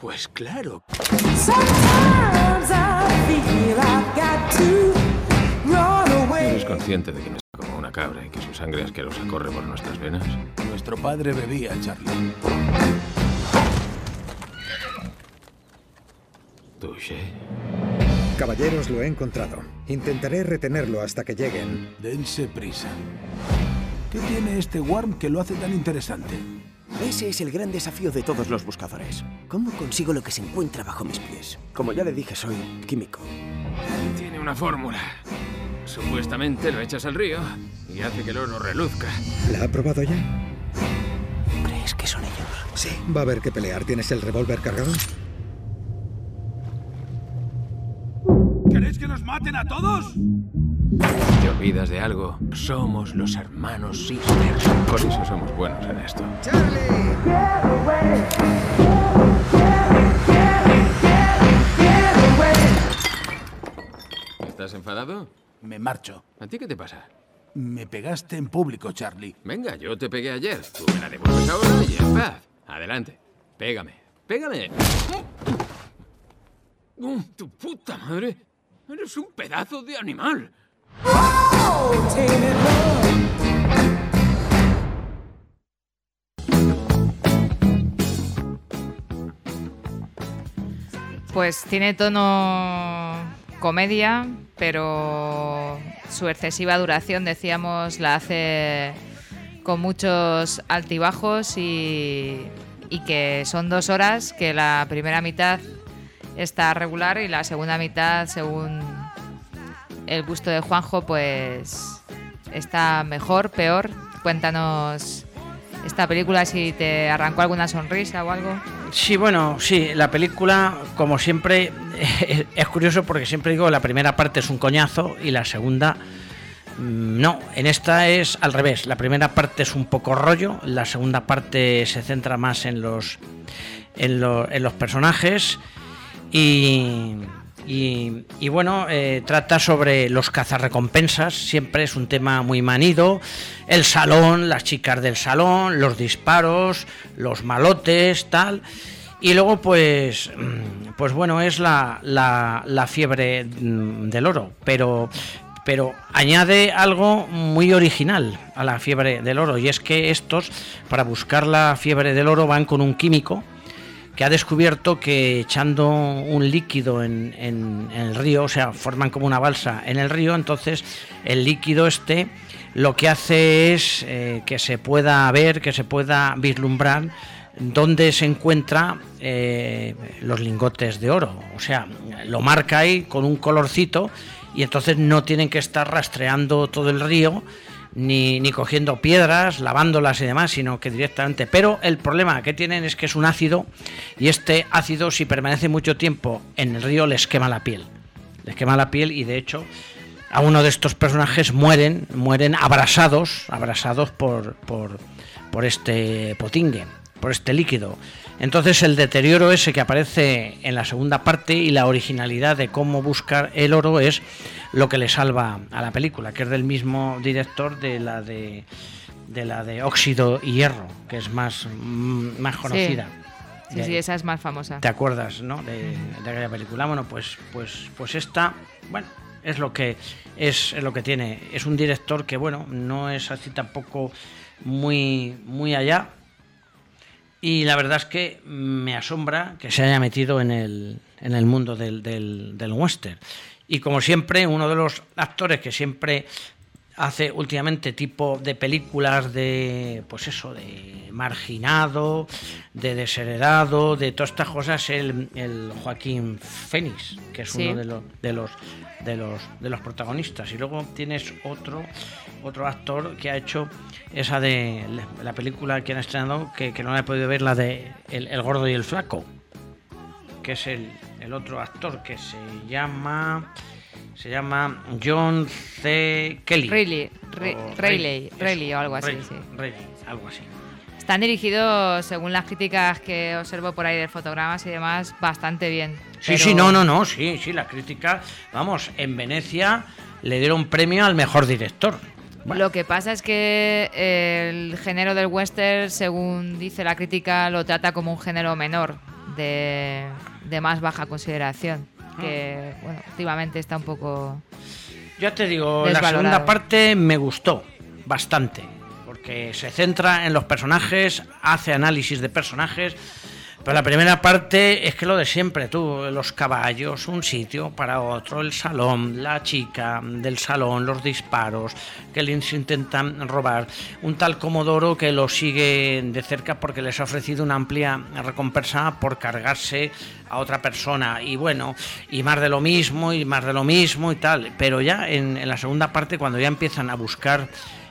Pues claro. ¿Eres consciente de que no es como una cabra y que su sangre asquerosa corre por nuestras venas? Nuestro padre bebía, Charlie. Touché. Caballeros, lo he encontrado. Intentaré retenerlo hasta que lleguen. Dense prisa. ¿Qué tiene este Worm que lo hace tan interesante? Ese es el gran desafío de todos los buscadores. ¿Cómo consigo lo que se encuentra bajo mis pies? Como ya le dije, soy químico. Tiene una fórmula. Supuestamente lo echas al río y hace que el oro reluzca. ¿La ha probado ya? ¿Crees que son ellos? Sí. Va a haber que pelear. ¿Tienes el revólver cargado? Maten a todos? Te olvidas de algo. Somos los hermanos Sisters. Por eso somos buenos en esto. ¿Estás enfadado? Me marcho. ¿A ti qué te pasa? Me pegaste en público, Charlie. Venga, yo te pegué ayer. Tú me la devuelves ahora y en paz. Adelante. Pégame. Pégame. ¡Oh, ¡Tu puta madre! ¡Eres un pedazo de animal! Pues tiene tono comedia, pero su excesiva duración, decíamos, la hace con muchos altibajos y, y que son dos horas, que la primera mitad está regular y la segunda mitad, según el gusto de Juanjo, pues está mejor, peor. Cuéntanos esta película si te arrancó alguna sonrisa o algo. Sí, bueno, sí, la película, como siempre, es curioso porque siempre digo la primera parte es un coñazo y la segunda mm, no. En esta es al revés. La primera parte es un poco rollo, la segunda parte se centra más en los en, lo- en los personajes y, y, y bueno, eh, trata sobre los cazarrecompensas, siempre es un tema muy manido, el salón, las chicas del salón, los disparos, los malotes, tal. Y luego pues, mm, pues bueno, es la, la, la fiebre mm, del oro, pero, pero añade algo muy original a la fiebre del oro, y es que estos, para buscar la fiebre del oro, van con un químico que ha descubierto que echando un líquido en, el río, o sea, forman como una balsa en el río, entonces el líquido este lo que hace es eh, que se pueda ver, que se pueda vislumbrar dónde se encuentra eh, los lingotes de oro. O sea, lo marca ahí con un colorcito y entonces no tienen que estar rastreando todo el río ni, ni cogiendo piedras, lavándolas y demás, sino que directamente. Pero el problema que tienen es que es un ácido y este ácido si permanece mucho tiempo en el río les quema la piel. Les quema la piel y de hecho a uno de estos personajes mueren, mueren abrasados, abrasados por, por, por este potingue, por este líquido. Entonces el deterioro ese que aparece en la segunda parte y la originalidad de cómo buscar el oro es lo que le salva a la película, que es del mismo director de la de, de la de óxido y hierro, que es más, mm, más conocida. Sí, sí, esa es más famosa. ¿Te acuerdas, no? De, de aquella película. Bueno, pues, pues, pues esta, bueno, es lo que es, es lo que tiene. Es un director que, bueno, no es así tampoco muy, muy allá. Y la verdad es que me asombra que se haya metido en el, en el mundo del, del, del western. Y como siempre, uno de los actores que siempre hace últimamente tipo de películas de pues eso de marginado de desheredado de todas estas cosas el, el Joaquín Fénix que es Sí. uno de los de los de los de los protagonistas y luego tienes otro otro actor que ha hecho esa de la- la película que han estrenado que, que no la he podido ver la de el, el gordo y el flaco que es el, el otro actor que se llama se llama John C. Kelly. Riley, Ri- O algo así, sí. Algo así. Están dirigidos, según las críticas que observo por ahí de fotogramas y demás, bastante bien. Sí, Pero sí, no, no, no, sí, sí, la crítica, vamos, en Venecia le dieron premio al mejor director. Lo que pasa es que el género del western, según dice la crítica, lo trata como un género menor, de, de más baja consideración. Que, bueno, últimamente está un poco. Ya te digo, la segunda parte me gustó bastante, porque se centra en los personajes, hace análisis de personajes, Pero la primera parte es que lo de siempre, tú, los caballos, un sitio para otro, el salón, la chica del salón, los disparos, que les intentan robar, un tal Comodoro que lo sigue de cerca porque les ha ofrecido una amplia recompensa por cargarse a otra persona y bueno, y más de lo mismo y más de lo mismo y tal. Pero ya en la segunda parte, cuando ya empiezan a buscar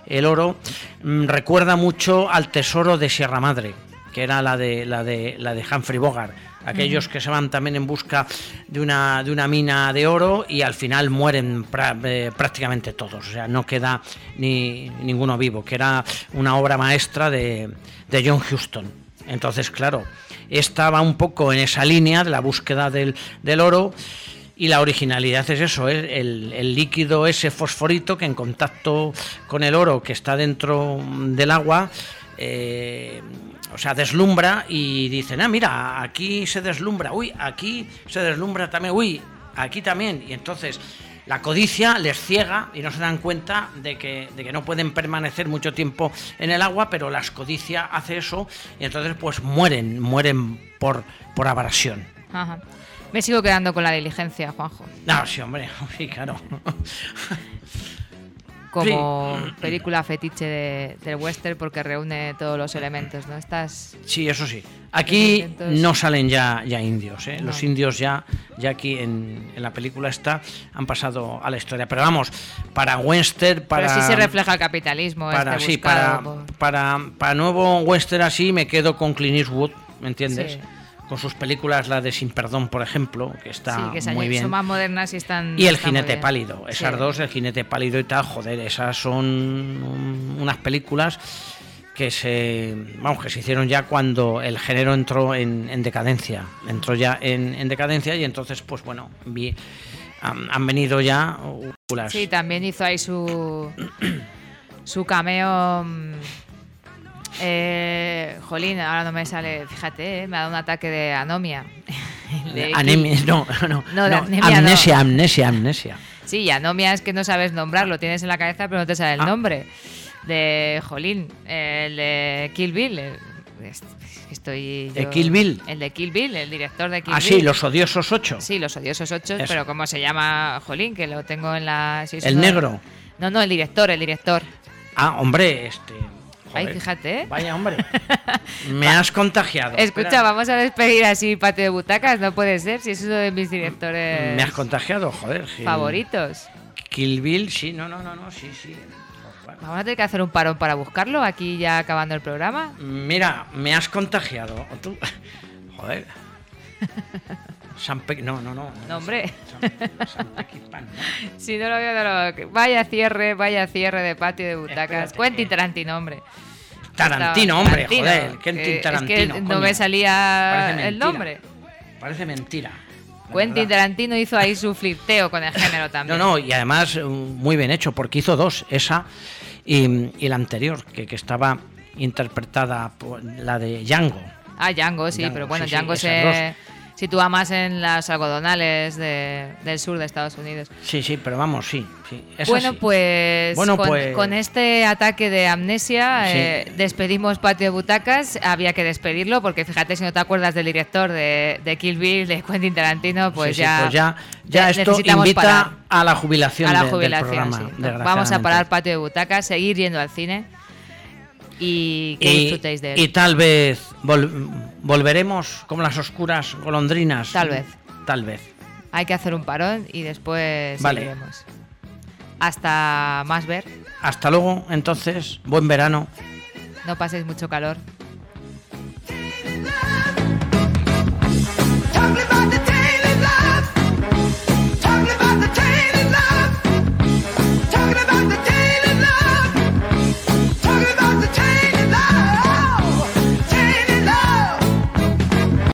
el oro, mm, recuerda mucho al tesoro de Sierra Madre que era la de la de la de Humphrey Bogart, aquellos que se van también en busca de una de una mina de oro y al final mueren pra- eh, prácticamente todos, o sea, no queda ni ninguno vivo, que era una obra maestra de, de John Huston. Entonces, claro, esta va un poco en esa línea de la búsqueda del, del oro. Y la originalidad es eso, es el, el líquido ese fosforito que en contacto con el oro que está dentro del agua, eh, o sea, deslumbra y dicen, ah, mira, aquí se deslumbra, uy, aquí se deslumbra también, uy, aquí también. Y entonces la codicia les ciega y no se dan cuenta de que, de que no pueden permanecer mucho tiempo en el agua, pero la codicia hace eso y entonces pues mueren, mueren por, por abrasión. Ajá. Me sigo quedando con la diligencia, Juanjo. No, sí, hombre, sí, claro. Como película fetiche de- del western porque reúne todos los elementos, ¿no? Estás. Sí, eso sí. Aquí intentos- no salen ya, ya indios, ¿eh? No. Los indios ya, ya aquí en, en la película esta han pasado a la historia. Pero vamos, para western, para... Pero sí se refleja el capitalismo. para, este sí, para, por- para, para nuevo western así me quedo con Clint Eastwood, ¿me entiendes? Sí. Con sus películas, la de Sin Perdón, por ejemplo, que está sí, que muy bien. son más modernas y están. Y el están jinete pálido, esas Sí. dos, el jinete pálido y tal, joder, esas son un- unas películas que se vamos que se hicieron ya cuando el género entró en, en decadencia, entró ya en, en decadencia y entonces pues bueno, vi- han, han venido ya películas. Sí, también hizo ahí su. su cameo. Eh, jolín, ahora no me sale. Fíjate, eh, me ha dado un ataque de anomia. De Anemia, no, no, No, de no, anemia no. amnesia, amnesia, amnesia. Sí, y anomia es que no sabes nombrar, lo tienes en la cabeza pero no te sale el Ah. nombre. De Jolín, el de Kill Bill. el- Estoy ¿De yo- Kill Bill? El de Kill Bill, el director de Kill Ah, Bill. sí, los odiosos ocho. Sí, los odiosos ocho, Eso. pero ¿cómo se llama Jolín? Que lo tengo en la... ¿El negro? No, no, el director, el director. Ah, hombre, este. Ay, fíjate. ¿eh? Vaya, hombre. Me has contagiado. Escucha, espera. vamos a despedir así Patio de Butacas, no puede ser, si es uno de mis directores Me has contagiado, joder. Gil. favoritos. Kill Bill, sí, no, no, no, no, sí, sí. Vamos a tener que hacer un parón para buscarlo, aquí ya acabando el programa. Mira, me has contagiado. O tú- Joder. San Pe- No, no, no. No, hombre. ¿no? Si no lo veo, no lo... Vaya cierre, vaya cierre de patio de butacas. Quentin Tarantino, hombre. Tarantino, hombre, joder. que- Quentin Tarantino. Es que no me salía el nombre. Parece mentira. Quentin. Tarantino hizo ahí su flirteo con el género No, también. no, y además eh, muy bien hecho, porque hizo dos, esa y, y la anterior, que, que estaba interpretada por la de Django. Ah, Django, sí, Django, pero bueno, sí, sí, Django se sitúa más en las algodonales de- del sur de Estados Unidos. Sí, sí, pero vamos, sí. Bueno, pues, Bueno, con, pues- con este ataque de amnesia Sí. eh, despedimos Patio de Butacas. Había que despedirlo porque fíjate, si no te acuerdas del director de, de Kill Bill, de Quentin Tarantino, pues Sí, ya, pues ya, ya ne- esto invita parar. a la jubilación, a la de- jubilación. del programa. Vamos a parar Patio de Butacas, seguir yendo al cine y disfrutéis de él. Y tal vez volveremos como las oscuras golondrinas. Tal vez. Tal vez. Hay que hacer un parón y después vale. Hasta más ver. Hasta luego, entonces. Buen verano. No paséis mucho calor.